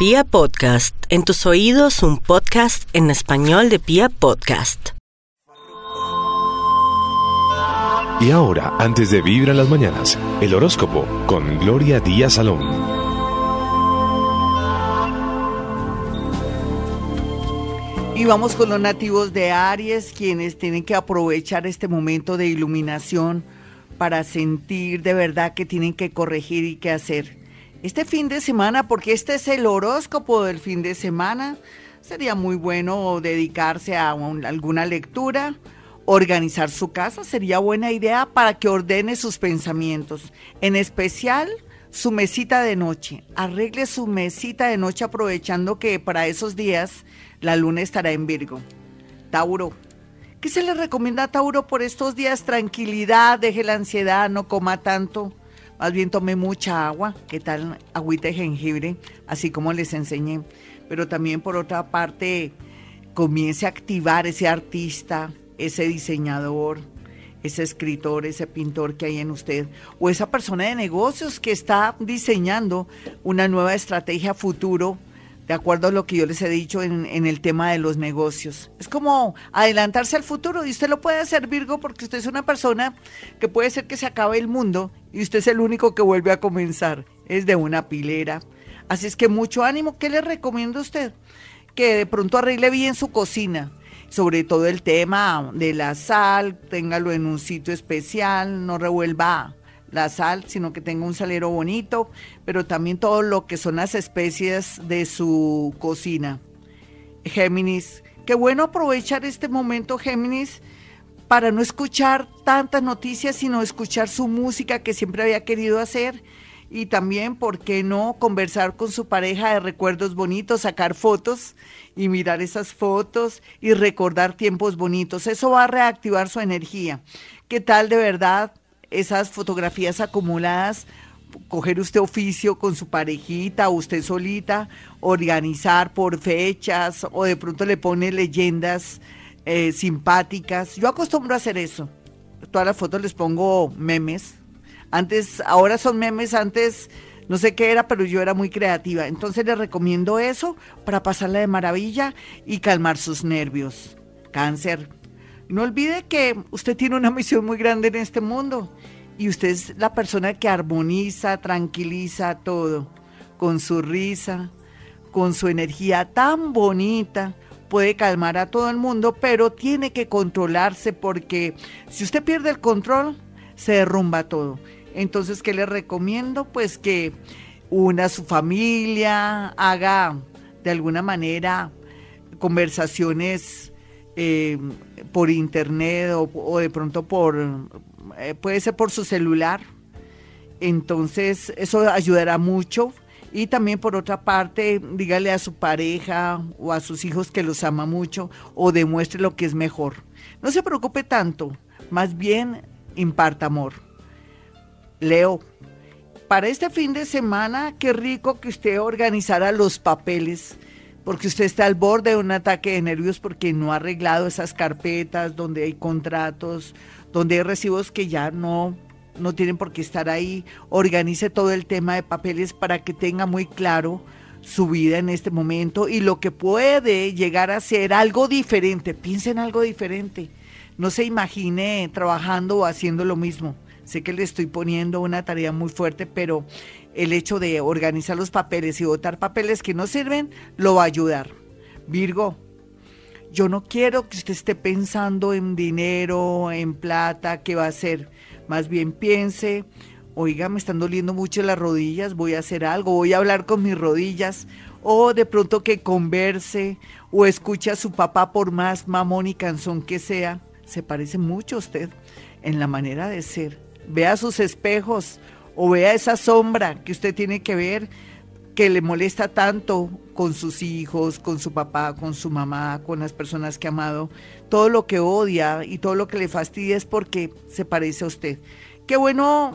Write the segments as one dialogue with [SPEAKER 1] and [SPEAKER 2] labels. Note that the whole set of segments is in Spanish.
[SPEAKER 1] Pia Podcast, en tus oídos un podcast en español de Pia Podcast.
[SPEAKER 2] Y ahora, antes de vibrar las mañanas, el horóscopo con Gloria Díaz Salón.
[SPEAKER 3] Y vamos con los nativos de Aries, quienes tienen que aprovechar este momento de iluminación para sentir de verdad que tienen que corregir y qué hacer este fin de semana, porque este es el horóscopo del fin de semana, sería muy bueno dedicarse a alguna lectura, organizar su casa, sería buena idea para que ordene sus pensamientos, en especial su mesita de noche. Arregle su mesita de noche aprovechando que para esos días la luna estará en Virgo. Tauro. ¿Qué se le recomienda a Tauro por estos días? Tranquilidad, deje la ansiedad, no coma tanto más bien tomé mucha agua, ¿qué tal? Agüita de jengibre, así como les enseñé. Pero también por otra parte, comience a activar ese artista, ese diseñador, ese escritor, ese pintor que hay en usted, o esa persona de negocios que está diseñando una nueva estrategia futuro de acuerdo a lo que yo les he dicho en, el tema de los negocios. Es como adelantarse al futuro y usted lo puede hacer, Virgo, porque usted es una persona que puede ser que se acabe el mundo y usted es el único que vuelve a comenzar. Es de una pilera. Así es que mucho ánimo. ¿Qué le recomiendo a usted? Que de pronto arregle bien su cocina sobre todo el tema de la sal, téngalo en un sitio especial, no revuelva la sal, sino que tenga un salero bonito, pero también todo lo que son las especies de su cocina. Géminis, qué bueno aprovechar este momento, Géminis, para no escuchar tantas noticias, sino escuchar su música que siempre había querido hacer. Y también, ¿por qué no conversar con su pareja de recuerdos bonitos, sacar fotos y mirar esas fotos y recordar tiempos bonitos? Eso va a reactivar su energía. ¿Qué tal de verdad esas fotografías acumuladas, coger usted oficio con su parejita usted solita, organizar por fechas o de pronto le pone leyendas eh, simpáticas. Yo acostumbro a hacer eso. Todas las fotos les pongo memes. Antes, ahora son memes, antes no sé qué era, pero yo era muy creativa. Entonces les recomiendo eso para pasarla de maravilla y calmar sus nervios. Cáncer, no olvide que usted tiene una misión muy grande en este mundo y usted es la persona que armoniza, tranquiliza todo con su risa, con su energía tan bonita. Puede calmar a todo el mundo, pero tiene que controlarse porque si usted pierde el control, se derrumba todo. Entonces, ¿qué le recomiendo? Pues que una su familia, haga de alguna manera conversaciones eh, por internet o, de pronto por, eh, puede ser por su celular. Entonces, eso ayudará mucho. Y también por otra parte, dígale a su pareja o a sus hijos que los ama mucho o demuestre lo que es mejor. No se preocupe tanto, más bien imparta amor. Leo, para este fin de semana, qué rico que usted organizara los papeles porque usted está al borde de un ataque de nervios porque no ha arreglado esas carpetas donde hay contratos, donde hay recibos que ya no, no tienen por qué estar ahí. Organice todo el tema de papeles para que tenga muy claro su vida en este momento y lo que puede llegar a ser algo diferente. Piense en algo diferente. No se imagine trabajando o haciendo lo mismo. Sé que le estoy poniendo una tarea muy fuerte, pero el hecho de organizar los papeles y votar papeles que no sirven, lo va a ayudar. Virgo, yo no quiero que usted esté pensando en dinero, en plata, qué va a hacer. Más bien piense, oiga, me están doliendo mucho las rodillas, voy a hacer algo, voy a hablar con mis rodillas. O de pronto que converse o escuche a su papá por más mamón y canzón que sea. Se parece mucho a usted en la manera de ser. Vea sus espejos o vea esa sombra que usted tiene que ver que le molesta tanto con sus hijos, con su papá, con su mamá, con las personas que ha amado, todo lo que odia y todo lo que le fastidia es porque se parece a usted. Qué bueno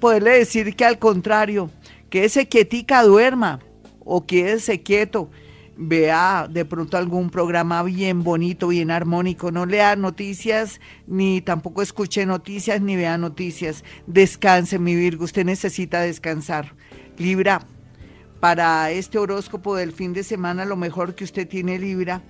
[SPEAKER 3] poderle decir que al contrario, que ese quietica duerma o quédese quieto, vea de pronto algún programa bien bonito, bien armónico, no lea noticias, ni tampoco escuche noticias, ni vea noticias. Descanse, mi Virgo, usted necesita descansar. Libra, para este horóscopo del fin de semana, lo mejor que usted tiene Libra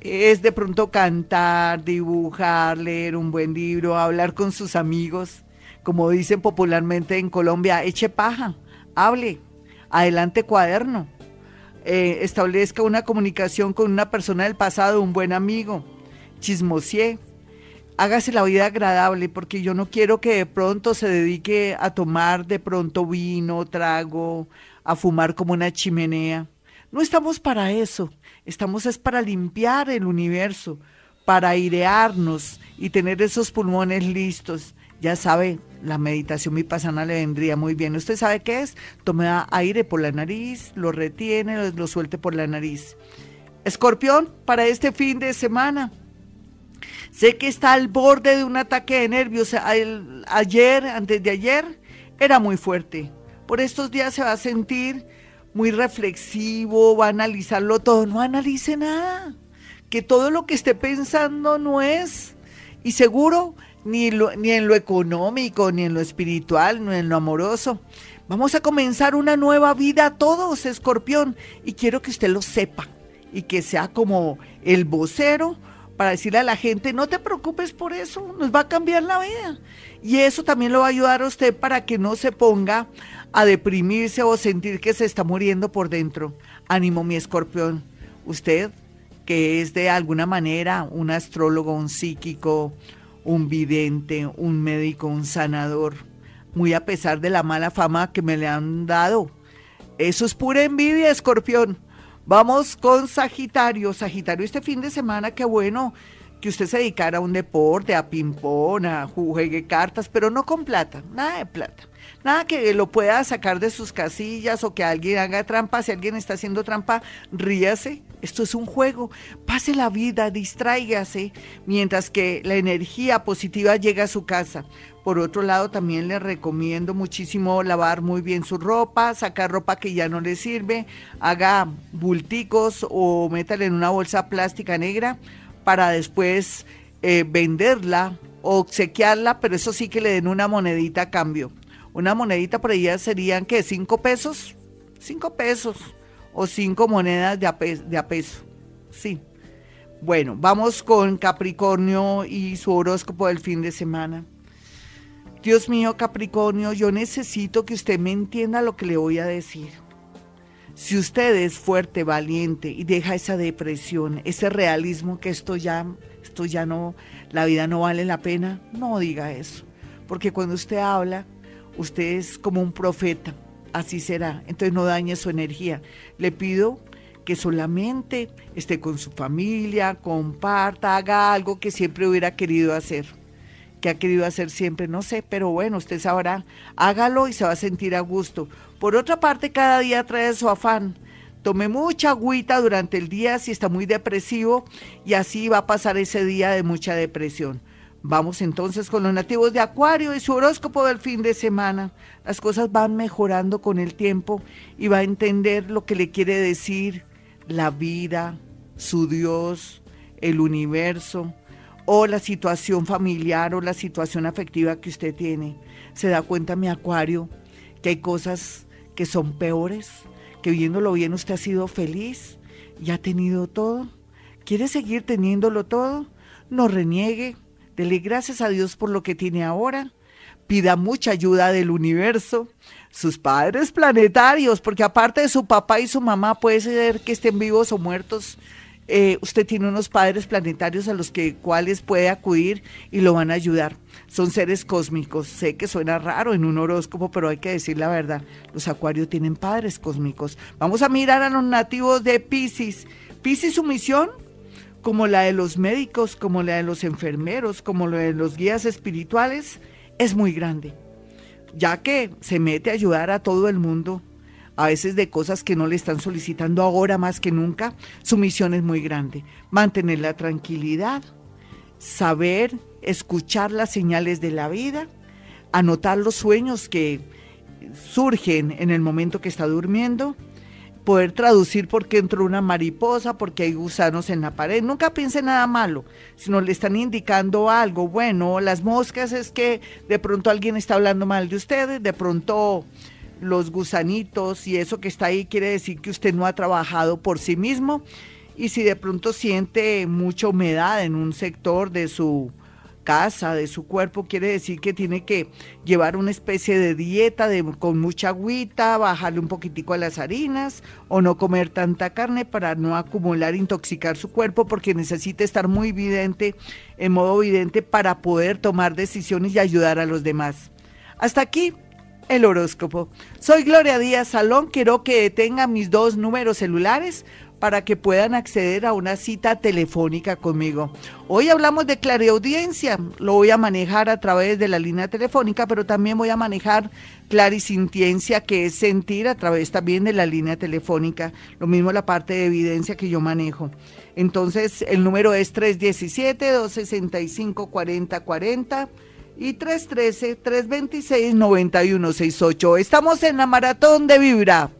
[SPEAKER 3] es de pronto cantar, dibujar, leer un buen libro, hablar con sus amigos, como dicen popularmente en Colombia, eche paja, hable, adelante cuaderno, eh, establezca una comunicación con una persona del pasado, un buen amigo, chismosié, hágase la vida agradable, porque yo no quiero que de pronto se dedique a tomar de pronto vino, trago, a fumar como una chimenea. No estamos para eso, estamos es para limpiar el universo, para airearnos y tener esos pulmones listos. Ya sabe, la meditación mi pasana le vendría muy bien. ¿Usted sabe qué es? Tome aire por la nariz, lo retiene, lo, suelte por la nariz. Escorpión, para este fin de semana. Sé que está al borde de un ataque de nervios. ayer, antes de ayer, era muy fuerte. Por estos días se va a sentir muy reflexivo, va a analizarlo todo, no analice nada, que todo lo que esté pensando no es, y seguro ni, en lo económico, ni en lo espiritual, ni en lo amoroso. Vamos a comenzar una nueva vida todos, escorpión, y quiero que usted lo sepa y que sea como el vocero para decirle a la gente, no te preocupes por eso, nos va a cambiar la vida. Y eso también lo va a ayudar a usted para que no se ponga a deprimirse o sentir que se está muriendo por dentro. Ánimo, mi escorpión. Usted, que es de alguna manera un astrólogo, un psíquico, un vidente, un médico, un sanador, muy a pesar de la mala fama que me le han dado. Eso es pura envidia, escorpión. Vamos con Sagitario. Sagitario, este fin de semana, qué bueno que usted se dedicara a un deporte, a ping-pong, a juegue cartas, pero no con plata, nada de plata. Nada que lo pueda sacar de sus casillas o que alguien haga trampa. Si alguien está haciendo trampa, ríase. Esto es un juego. Pase la vida, distráigase, mientras que la energía positiva llega a su casa. Por otro lado, también le recomiendo muchísimo lavar muy bien su ropa, sacar ropa que ya no le sirve, haga bulticos o métale en una bolsa plástica negra para después eh, venderla o obsequiarla, pero eso sí que le den una monedita a cambio. Una monedita por allá serían, ¿qué? ¿Cinco pesos? Cinco pesos o cinco monedas de de a peso. Sí. Bueno, vamos con Capricornio y su horóscopo del fin de semana. Dios mío, Capricornio, yo necesito que usted me entienda lo que le voy a decir. Si usted es fuerte, valiente y deja esa depresión, ese realismo que esto ya, esto ya no, la vida no vale la pena, no diga eso. Porque cuando usted habla, usted es como un profeta, así será. Entonces no dañe su energía. Le pido que solamente esté con su familia, comparta, haga algo que siempre hubiera querido hacer que ha querido hacer siempre, no sé, pero bueno, usted sabrá, hágalo y se va a sentir a gusto. Por otra parte, cada día trae su afán. Tome mucha agüita durante el día si está muy depresivo y así va a pasar ese día de mucha depresión. Vamos entonces con los nativos de Acuario y su horóscopo del fin de semana. Las cosas van mejorando con el tiempo y va a entender lo que le quiere decir la vida, su Dios, el universo, o la situación familiar o la situación afectiva que usted tiene. Se da cuenta, mi acuario, que hay cosas que son peores, que viéndolo bien usted ha sido feliz y ha tenido todo. ¿Quiere seguir teniéndolo todo? No reniegue, dele gracias a Dios por lo que tiene ahora, pida mucha ayuda del universo, sus padres planetarios, porque aparte de su papá y su mamá puede ser que estén vivos o muertos, eh, usted tiene unos padres planetarios a los que cuales puede acudir y lo van a ayudar. Son seres cósmicos. Sé que suena raro en un horóscopo, pero hay que decir la verdad. Los acuarios tienen padres cósmicos. Vamos a mirar a los nativos de Pisces. Pisces, su misión, como la de los médicos, como la de los enfermeros, como la de los guías espirituales, es muy grande, ya que se mete a ayudar a todo el mundo a veces de cosas que no le están solicitando ahora más que nunca, su misión es muy grande. Mantener la tranquilidad, saber escuchar las señales de la vida, anotar los sueños que surgen en el momento que está durmiendo, poder traducir por qué entró una mariposa, porque hay gusanos en la pared. Nunca piense nada malo, sino le están indicando algo. Bueno, las moscas es que de pronto alguien está hablando mal de ustedes, de pronto los gusanitos y eso que está ahí quiere decir que usted no ha trabajado por sí mismo. Y si de pronto siente mucha humedad en un sector de su casa, de su cuerpo, quiere decir que tiene que llevar una especie de dieta de, con mucha agüita, bajarle un poquitico a las harinas o no comer tanta carne para no acumular, intoxicar su cuerpo porque necesita estar muy vidente, en modo vidente para poder tomar decisiones y ayudar a los demás. Hasta aquí el horóscopo. Soy Gloria Díaz Salón, quiero que tenga mis dos números celulares para que puedan acceder a una cita telefónica conmigo. Hoy hablamos de clareaudiencia, lo voy a manejar a través de la línea telefónica, pero también voy a manejar clarisintiencia, que es sentir a través también de la línea telefónica, lo mismo la parte de evidencia que yo manejo. Entonces, el número es 317-265-4040 y 313-326-9168. Estamos en la maratón de Vibra.